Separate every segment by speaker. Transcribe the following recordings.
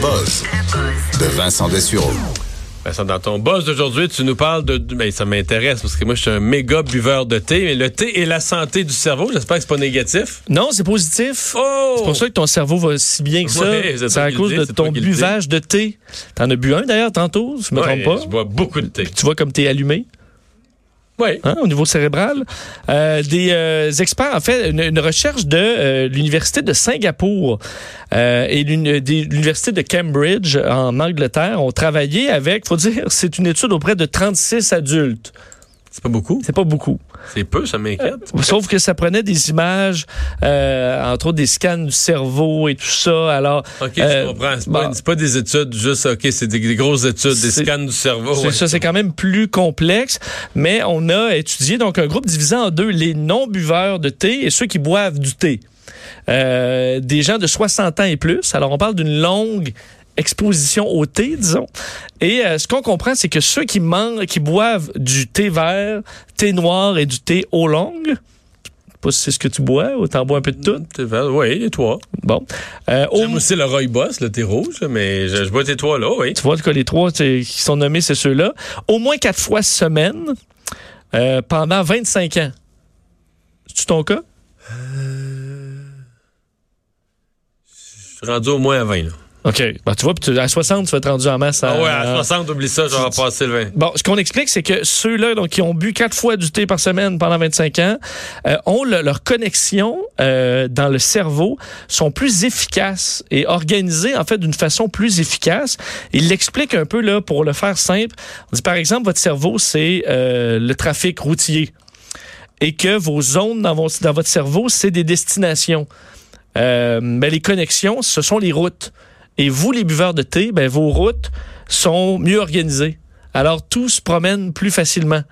Speaker 1: buzz de Vincent Dessureau.
Speaker 2: Vincent, dans ton boss d'aujourd'hui, tu nous parles de. Ben, ça m'intéresse parce que moi, je suis un méga buveur de thé. Mais le thé et la santé du cerveau, j'espère que c'est pas négatif.
Speaker 3: Non, c'est positif.
Speaker 2: Oh!
Speaker 3: C'est pour ça que ton cerveau va si bien que ça.
Speaker 2: Ouais, c'est
Speaker 3: à cause de ton buvage de thé. T'en as bu un d'ailleurs tantôt, je me
Speaker 2: Ouais,
Speaker 3: trompe pas.
Speaker 2: Je bois beaucoup de thé.
Speaker 3: Tu vois comme t'es allumé.
Speaker 2: Oui.
Speaker 3: hein, au niveau cérébral. Euh, des euh, experts, en fait, une, une recherche de euh, l'Université de Singapour et l'Université de Cambridge en Angleterre ont travaillé avec, faut dire, c'est une étude auprès de 36 adultes.
Speaker 2: C'est pas beaucoup?
Speaker 3: C'est pas beaucoup.
Speaker 2: C'est peu, ça m'inquiète.
Speaker 3: Sauf que ça prenait des images, euh, entre autres des scans du cerveau et tout ça. Alors,
Speaker 2: OK, je
Speaker 3: euh,
Speaker 2: comprends. C'est pas,
Speaker 3: bon.
Speaker 2: c'est pas des études, juste, OK, c'est des, des grosses études, des scans du cerveau.
Speaker 3: C'est
Speaker 2: ouais.
Speaker 3: ça, c'est quand même plus complexe, mais on a étudié donc un groupe divisé en deux, les non-buveurs de thé et ceux qui boivent du thé. Euh, des gens de 60 ans et plus. Alors, on parle d'une longue exposition au thé, disons. Et euh, ce qu'on comprend, c'est que ceux qui mangent, qui boivent du thé vert, thé noir et du thé eau longue, je sais pas si c'est ce que tu bois ou t'en bois un peu de tout.
Speaker 2: Vert, Oui, les trois.
Speaker 3: Bon. Euh, au-
Speaker 2: J'aime aussi le rooibos, le thé rouge, mais je, je bois tes trois là, oui.
Speaker 3: Tu vois, cas, les trois qui sont nommés, c'est ceux-là. Au moins quatre fois semaine euh, pendant 25 ans. C'est-tu ton cas?
Speaker 2: Je suis rendu au moins à 20, là.
Speaker 3: OK. Ben, tu vois, tu- à 60, tu vas être rendu en masse.
Speaker 2: Ah ouais, à 60, oublie ça, je vais passer le 20.
Speaker 3: Bon, ce qu'on explique, c'est que ceux-là donc, qui ont bu quatre fois du thé par semaine pendant 25 ans euh, ont le- leur connexion euh, dans le cerveau sont plus efficaces et organisées en fait d'une façon plus efficace. Il l'explique un peu là pour le faire simple. On dit par exemple votre cerveau c'est euh, le trafic routier et que vos zones dans, vos- dans votre cerveau c'est des destinations. Euh, ben, les connexions, ce sont les routes. Et vous, les buveurs de thé, ben, vos routes sont mieux organisées. Alors, tout se promène plus facilement.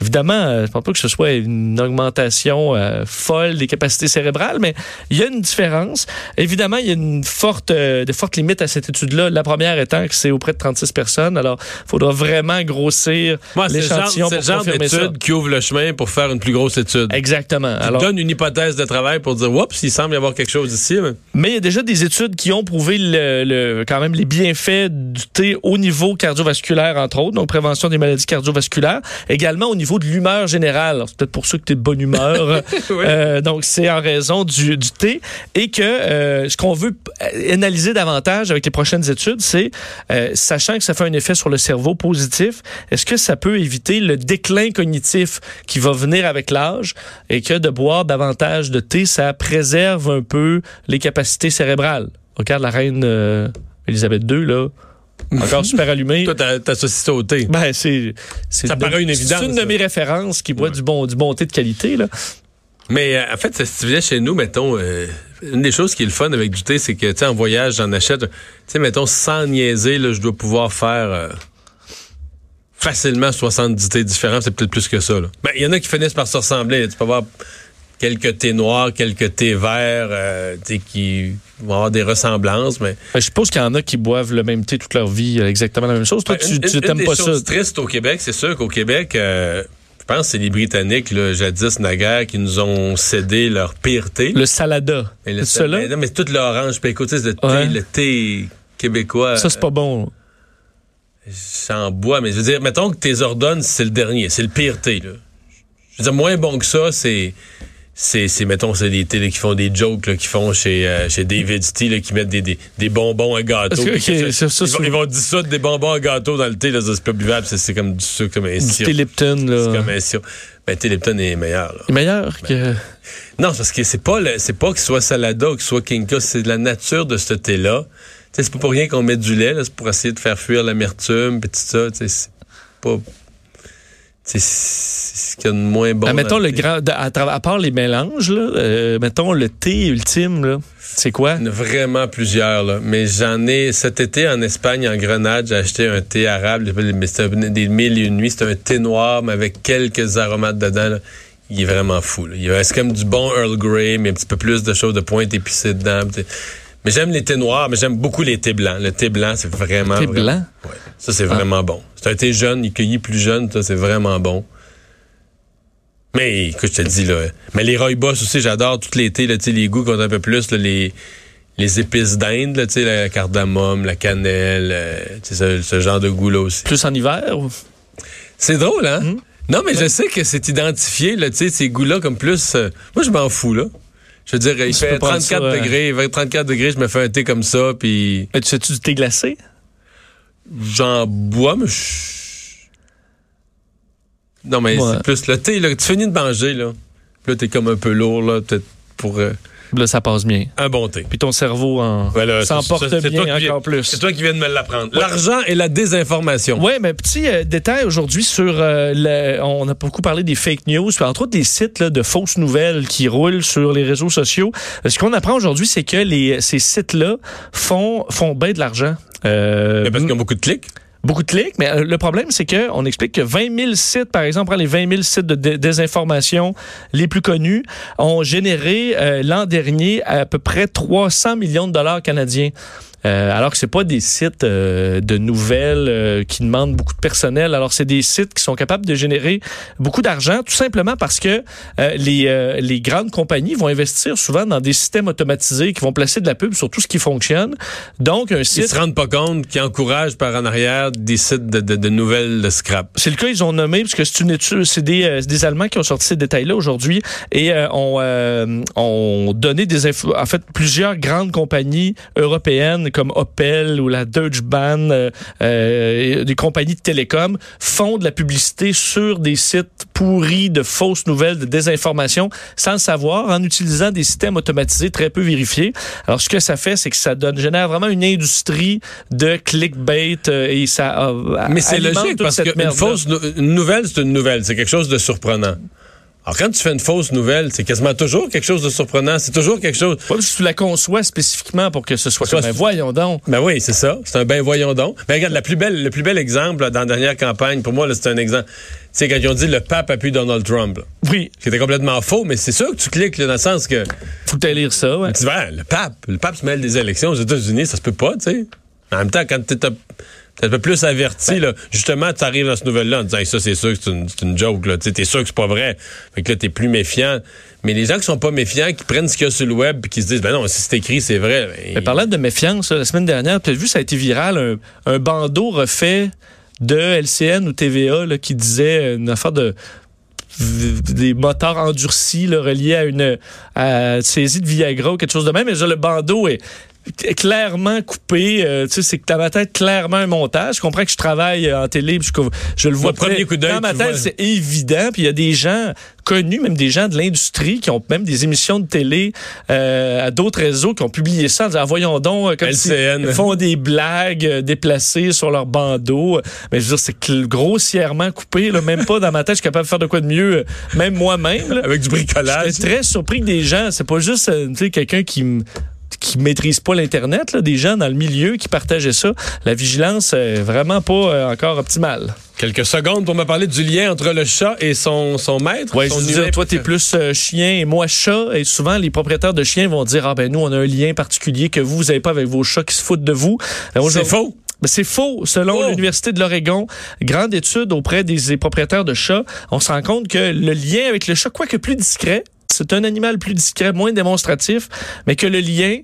Speaker 3: Évidemment, euh, je pense pas que ce soit une augmentation euh, folle des capacités cérébrales, mais il y a une différence. Évidemment, il y a une forte, euh, de fortes limites à cette étude-là. La première étant que c'est auprès de 36 personnes. Alors, il faudra vraiment grossir
Speaker 2: genre,
Speaker 3: l'échantillon
Speaker 2: c'est
Speaker 3: pour
Speaker 2: le genre
Speaker 3: confirmer ça.
Speaker 2: qui ouvre le chemin pour faire une plus grosse étude.
Speaker 3: Exactement.
Speaker 2: Qui
Speaker 3: Alors,
Speaker 2: donne une hypothèse de travail pour dire, oups, il semble y avoir quelque chose ici. mais-
Speaker 3: Mais il y a déjà des études qui ont prouvé le, le- quand même les bienfaits du thé au niveau cardiovasculaire, entre autres, donc prévention des maladies cardiovasculaires, également au niveau de l'humeur générale. C'est peut-être pour ça que tu es de bonne humeur.
Speaker 2: Oui.
Speaker 3: Euh, donc, c'est en raison du, du thé. Et que euh, ce qu'on veut p- analyser davantage avec les prochaines études, c'est, euh, sachant que ça fait un effet sur le cerveau positif, est-ce que ça peut éviter le déclin cognitif qui va venir avec l'âge? Et que de boire davantage de thé, ça préserve un peu les capacités cérébrales? Regarde la reine euh, Elisabeth II, là, encore super allumée.
Speaker 2: Toi, t'as- t'associes ça au thé.
Speaker 3: Ben, c'est,
Speaker 2: Ça
Speaker 3: de-
Speaker 2: paraît une évidence,
Speaker 3: C'est une de mes références qui boit
Speaker 2: Ouais.
Speaker 3: du bon, du bon thé de qualité, là.
Speaker 2: Mais euh, en fait, si tu viens chez nous, mettons, euh, une des choses qui est le fun avec du thé, c'est que, tu sais, en voyage, j'en achète. Tu sais, mettons, sans niaiser, là, je dois pouvoir faire euh, facilement 70 thés différents. C'est peut-être plus que ça. Ben, il y en a qui finissent par se ressembler. Tu peux avoir quelques thés noirs, quelques thés verts, euh, qui vont avoir des ressemblances, mais...
Speaker 3: Ben, Je suppose qu'il y en a qui boivent le même thé toute leur vie, euh, exactement la même chose. Toi,
Speaker 2: Ben,
Speaker 3: tu, t'aimes pas ça.
Speaker 2: tristes au Québec, c'est sûr qu'au Québec, euh, je pense que c'est les Britanniques, là, jadis naguère, qui nous ont cédé leur pire thé.
Speaker 3: Le salada.
Speaker 2: Mais le mais non, mais tout l'orange, écoute, le thé, le thé québécois.
Speaker 3: Ça, c'est pas bon.
Speaker 2: J'en bois, mais je veux dire, mettons que tes ordonnes, c'est le dernier, c'est le pire thé, là. Je veux dire, moins bon que ça, c'est. C'est, c'est, mettons, c'est des thés là, qui font des jokes, là, qui font chez, euh, chez David's Tea, là, qui mettent des, des, des bonbons à gâteau.
Speaker 3: Que,
Speaker 2: que
Speaker 3: ça, ça,
Speaker 2: ils, vont,
Speaker 3: c'est-
Speaker 2: ils vont dissoudre des bonbons à gâteau dans le thé, là, c'est pas buvable, c'est, c'est comme du sucre, comme un sirop.
Speaker 3: Lipton,
Speaker 2: C'est
Speaker 3: là.
Speaker 2: comme un sirop. Ben, thé Lipton est meilleur, là.
Speaker 3: Meilleur que.
Speaker 2: Non, c'est parce que c'est pas le, c'est pas qu'il soit Salada ou qu'il soit Kinka, c'est de la nature de ce thé-là. Tu sais, c'est pas pour rien qu'on met du lait, là, c'est pour essayer de faire fuir l'amertume et tout ça. C'est pas. C'est ce qu'il y a de moins bon.
Speaker 3: Ah, mettons le
Speaker 2: thé.
Speaker 3: grand. à, part les mélanges, là, euh, mettons le thé ultime. C'est quoi?
Speaker 2: Il y en a vraiment plusieurs, là. Mais j'en ai, cet été en Espagne, en Grenade, j'ai acheté un thé arabe, mais c'était des mille et une nuits. C'était un thé noir, mais avec quelques aromates dedans, là. Il est vraiment fou, là. Il reste comme du bon Earl Grey, mais un petit peu plus de choses de pointe épicée dedans. Mais j'aime les thés noirs, mais j'aime beaucoup les thés blancs. Le thé blanc, c'est vraiment.
Speaker 3: Thé
Speaker 2: vraiment-
Speaker 3: blanc?
Speaker 2: Ouais. Ça, c'est vraiment bon. C'est un thé jeune, il cueillit plus jeune, ça, c'est vraiment bon. Mais écoute, je te dis, là. Mais les rooibos aussi, j'adore tous les thés, là, tu sais, les goûts qu'on a un peu plus, là, les, les épices d'Inde, là, tu sais, la cardamome, la cannelle, euh, tu sais, ce, ce genre de goût-là aussi.
Speaker 3: Plus en hiver? ou-
Speaker 2: C'est drôle, hein?
Speaker 3: Hmm?
Speaker 2: Non, mais je sais que c'est identifié, là, tu sais, ces goûts-là comme plus... euh, moi, je m'en fous, là. Je veux dire, il
Speaker 3: Tu
Speaker 2: fait
Speaker 3: peux prendre
Speaker 2: 34
Speaker 3: ça, euh,
Speaker 2: degrés, 20, 34 degrés, je me fais un thé comme ça, puis
Speaker 3: Mais tu sais-tu du thé glacé?
Speaker 2: j'en bois, mais je... Non, mais
Speaker 3: Ouais.
Speaker 2: c'est plus le thé, là, tu finis de manger, là. Puis là, t'es comme un peu lourd, là, peut-être pour euh,
Speaker 3: Là, ça passe bien.
Speaker 2: un bon thé.
Speaker 3: Puis ton cerveau en
Speaker 2: Voilà,
Speaker 3: s'emporte bien
Speaker 2: viens-
Speaker 3: encore plus.
Speaker 2: C'est toi qui viens de me l'apprendre. L'argent et la désinformation.
Speaker 3: Oui, mais petit euh, détail aujourd'hui sur euh, le- on a beaucoup parlé des fake news, puis entre autres des sites là, de fausses nouvelles qui roulent sur les réseaux sociaux. Ce qu'on apprend aujourd'hui, c'est que les, ces sites-là font font bien de l'argent.
Speaker 2: Mais parce qu'ils ont beaucoup de clics.
Speaker 3: Beaucoup de clics, mais euh, le problème, c'est que on explique que 20 000 sites, par exemple, les 20 000 sites de dé- désinformation les plus connus, ont généré euh, l'an dernier à peu près 300 millions de dollars canadiens. Euh, alors que c'est pas des sites euh, de nouvelles euh, qui demandent beaucoup de personnel. Alors c'est des sites qui sont capables de générer beaucoup d'argent, tout simplement parce que euh, les, euh, les grandes compagnies vont investir souvent dans des systèmes automatisés qui vont placer de la pub sur tout ce qui fonctionne. Donc un
Speaker 2: Ils
Speaker 3: site
Speaker 2: se rendent pas compte qu'ils encouragent par en arrière des sites de, de- de nouvelles de scrap.
Speaker 3: C'est le cas, ils ont nommé, parce que c'est une étude, c'est des, euh, des Allemands qui ont sorti ces détails-là aujourd'hui et euh, ont, euh, ont donné des infos. En fait, plusieurs grandes compagnies européennes comme Opel ou la Deutsche Bahn, euh, euh, des compagnies de télécom, font de la publicité sur des sites pourris de fausses nouvelles, de désinformation, sans le savoir, en utilisant des systèmes automatisés très peu vérifiés. Alors, ce que ça fait, c'est que ça donne, génère vraiment une industrie de clickbait euh, et ça euh,
Speaker 2: Mais c'est logique parce qu'une fausse nouvelle, c'est une nouvelle. C'est quelque chose de surprenant. Alors, quand tu fais une fausse nouvelle, c'est quasiment toujours quelque chose de surprenant. C'est toujours quelque chose.
Speaker 3: Ouais, parce que tu la conçois spécifiquement pour que ce soit
Speaker 2: Soit-
Speaker 3: comme, ben, voyons donc.
Speaker 2: Ben oui, c'est ça. C'est un ben voyons donc. Mais regarde, la plus belle, le plus bel exemple là, dans la dernière campagne, pour moi, là, c'est un exemple. C'est quand ils ont dit le pape appuie Donald Trump. là.
Speaker 3: Oui,
Speaker 2: Ce qui était complètement faux, mais c'est sûr que tu cliques là, dans le sens que
Speaker 3: faut que tu lire ça. Ouais.
Speaker 2: tu dis, Ben, le pape, le pape se mêle des élections aux États-Unis, ça se peut pas, tu sais. En même temps, quand t'es un peu plus averti, là, justement, tu arrives dans ce nouvelle-là en disant, ça, c'est sûr que c'est une, joke, là. T'es sûr que c'est pas vrai. Fait que là, t'es plus méfiant. Mais les gens qui sont pas méfiants, qui prennent ce qu'il y a sur le web puis qui se disent, ben non, si c'est écrit, c'est vrai. ben,
Speaker 3: Mais parlant de méfiance, la semaine dernière, tu as vu, ça a été viral, un, bandeau refait de LCN ou TVA là, qui disait une affaire de des moteurs endurcis là, reliés à une saisie de Viagra ou quelque chose de même. Mais le bandeau est clairement coupé. euh, tu sais, c'est que dans ma tête, clairement un montage. Je comprends que je travaille euh, en télé, je, je le vois
Speaker 2: Au premier coup d'œil,
Speaker 3: Dans ma tête, c'est évident. Puis il y a des gens connus, même des gens de l'industrie, qui ont même des émissions de télé euh, à d'autres réseaux, qui ont publié ça en disant, Ah, voyons donc, euh, comme s'ils font des blagues euh, déplacées sur leur bandeau. Mais je veux dire, c'est grossièrement coupé. Là, même pas dans ma tête, je suis capable de faire de quoi de mieux, même moi-même.
Speaker 2: avec du bricolage.
Speaker 3: J'étais très surpris que des gens, c'est pas juste tu sais, quelqu'un qui m- qui maîtrise pas l'internet, là, des gens dans le milieu qui partageaient ça. La vigilance est vraiment pas euh, encore optimale.
Speaker 2: Quelques secondes pour me parler du lien entre le chat et son, son maître. Son
Speaker 3: je dire, toi, t'es plus euh, chien et moi chat. Et souvent, les propriétaires de chiens vont dire, ah ben nous, on a un lien particulier que vous, vous avez pas avec vos chats qui se foutent de vous. Euh,
Speaker 2: C'est faux.
Speaker 3: Ben, c'est faux. Selon
Speaker 2: Oh.
Speaker 3: l'Université de l'Oregon, grande étude auprès des, des propriétaires de chats, on se rend compte que le lien avec le chat, quoique plus discret, c'est un animal plus discret, moins démonstratif, mais que le lien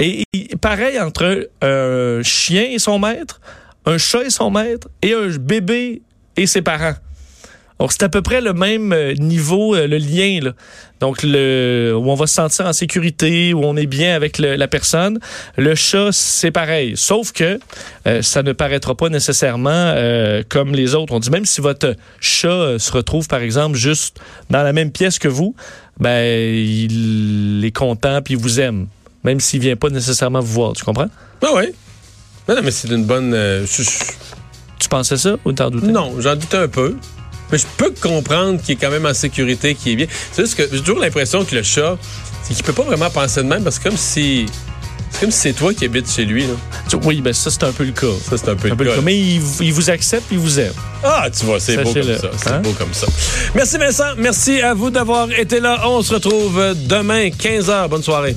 Speaker 3: est pareil entre un chien et son maître, un chat et son maître, et un bébé et ses parents. Donc, c'est à peu près le même euh, niveau, euh, le lien, là. Donc, le, où on va se sentir en sécurité, où on est bien avec le- la personne. Le chat, c'est pareil. Sauf que euh, ça ne paraîtra pas nécessairement euh, comme les autres. On dit même si votre chat se retrouve, par exemple, juste dans la même pièce que vous, ben, il est content puis il vous aime. Même s'il vient pas nécessairement vous voir. Tu comprends?
Speaker 2: Ah ouais. Non, non, mais c'est une bonne. euh,
Speaker 3: Tu pensais ça ou t'en doutais?
Speaker 2: non, j'en doute un peu. Mais je peux comprendre qu'il est quand même en sécurité, qu'il est bien. C'est juste que j'ai toujours l'impression que le chat, c'est qu'il peut pas vraiment penser de même parce que comme si. C'est comme si c'est toi qui habites chez lui. Là.
Speaker 3: Oui, ben ça, c'est un peu le cas.
Speaker 2: Ça, c'est un peu
Speaker 3: Un
Speaker 2: le
Speaker 3: peu le
Speaker 2: cas.
Speaker 3: Mais il, il vous accepte il vous aime.
Speaker 2: Ah, tu vois, c'est beau comme ça. C'est
Speaker 3: hein?
Speaker 2: beau comme ça. Merci Vincent. Merci à vous d'avoir été là. On se retrouve demain, 15h. Bonne soirée.